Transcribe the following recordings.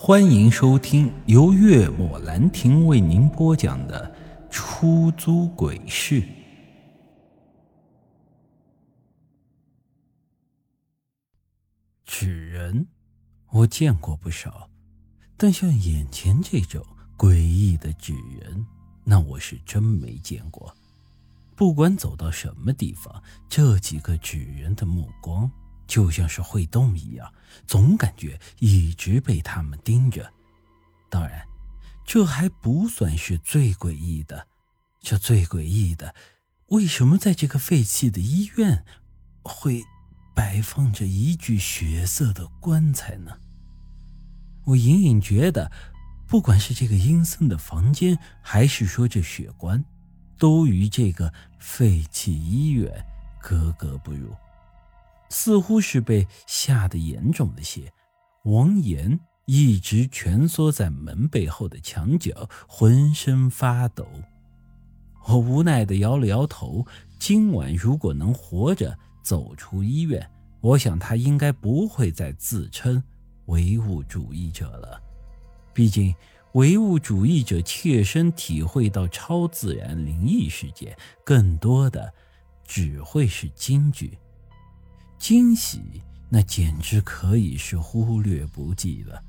欢迎收听由月末兰亭为您播讲的《出租鬼市》。纸人，我见过不少，但像眼前这种诡异的纸人，那我是真没见过。不管走到什么地方，这几个纸人的目光。就像是会动一样，总感觉一直被他们盯着。当然，这还不算是最诡异的。这最诡异的，为什么在这个废弃的医院会摆放着一具血色的棺材呢？我隐隐觉得，不管是这个阴森的房间，还是说这血棺，都与这个废弃医院格格不入。似乎是被吓得严重了些，王岩一直蜷缩在门背后的墙角，浑身发抖。我无奈地摇了摇头。今晚如果能活着走出医院，我想他应该不会再自称唯物主义者了。毕竟，唯物主义者切身体会到超自然灵异事件，更多的只会是惊惧。惊喜，那简直可以是忽略不计了。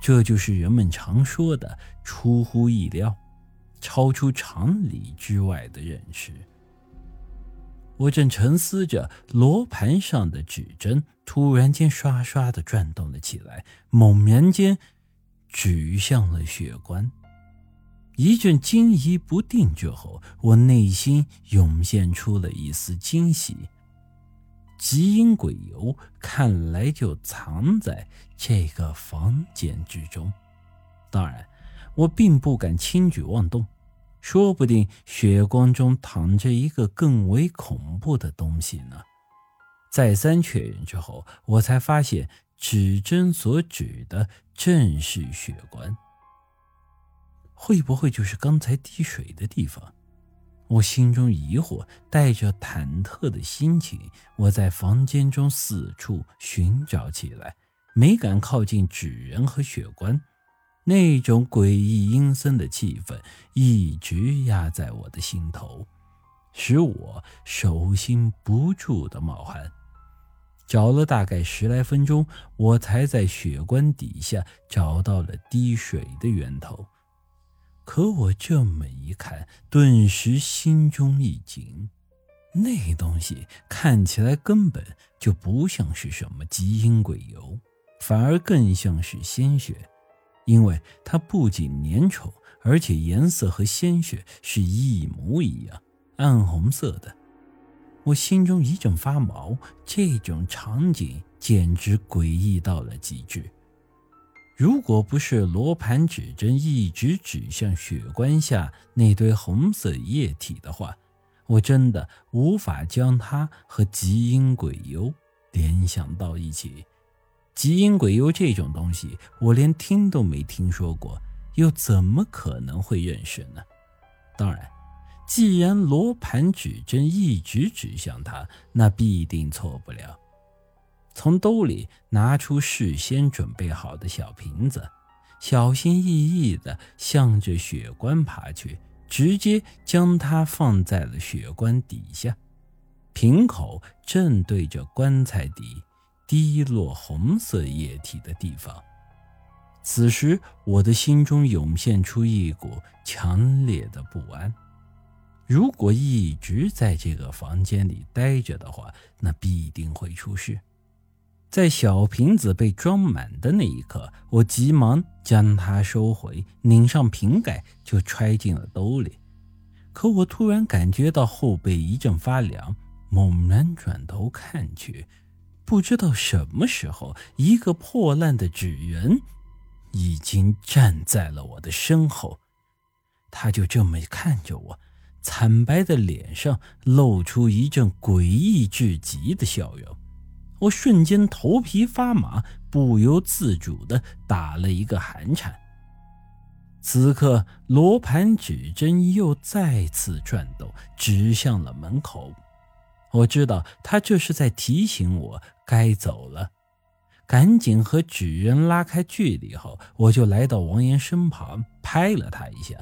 这就是人们常说的出乎意料、超出常理之外的认识。我正沉思着，罗盘上的指针突然间刷刷的转动了起来，猛然间指向了血棺。一阵惊疑不定之后，我内心涌现出了一丝惊喜。极阴鬼油看来就藏在这个房间之中。当然，我并不敢轻举妄动，说不定血光中躺着一个更为恐怖的东西呢。再三确认之后，我才发现指针所指的正是血棺。会不会就是刚才滴水的地方？我心中疑惑，带着忐忑的心情，我在房间中四处寻找起来，没敢靠近纸人和血棺。那种诡异阴森的气氛一直压在我的心头，使我手心不住的冒汗。找了大概十来分钟，我才在血棺底下找到了滴水的源头。可我这么一看，顿时心中一紧。那东西看起来根本就不像是什么基因鬼油，反而更像是鲜血，因为它不仅粘稠，而且颜色和鲜血是一模一样，暗红色的。我心中一阵发毛，这种场景简直诡异到了极致。如果不是罗盘指针一直指向血棺下那堆红色液体的话，我真的无法将它和极阴鬼油联想到一起。极阴鬼油这种东西，我连听都没听说过，又怎么可能会认识呢？当然，既然罗盘指针一直指向它，那必定错不了。从兜里拿出事先准备好的小瓶子，小心翼翼地向着血棺爬去，直接将它放在了血棺底下，瓶口正对着棺材底滴落红色液体的地方。此时，我的心中涌现出一股强烈的不安。如果一直在这个房间里待着的话，那必定会出事。在小瓶子被装满的那一刻，我急忙将它收回，拧上瓶盖就揣进了兜里。可我突然感觉到后背一阵发凉，猛然转头看去，不知道什么时候，一个破烂的纸人已经站在了我的身后。他就这么看着我，惨白的脸上露出一阵诡异至极的笑容。我瞬间头皮发麻，不由自主地打了一个寒颤。此刻，罗盘指针又再次转动，指向了门口。我知道他这是在提醒我该走了，赶紧和纸人拉开距离后，我就来到王岩身旁，拍了他一下。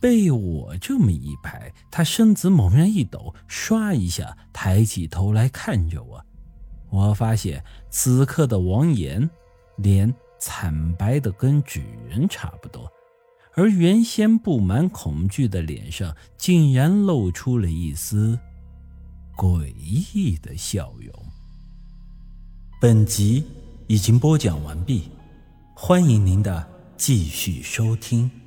被我这么一拍，他身子猛然一抖，唰一下抬起头来看着我。我发现此刻的王岩脸惨白的跟纸人差不多，而原先布满恐惧的脸上竟然露出了一丝诡异的笑容。本集已经播讲完毕，欢迎您的继续收听。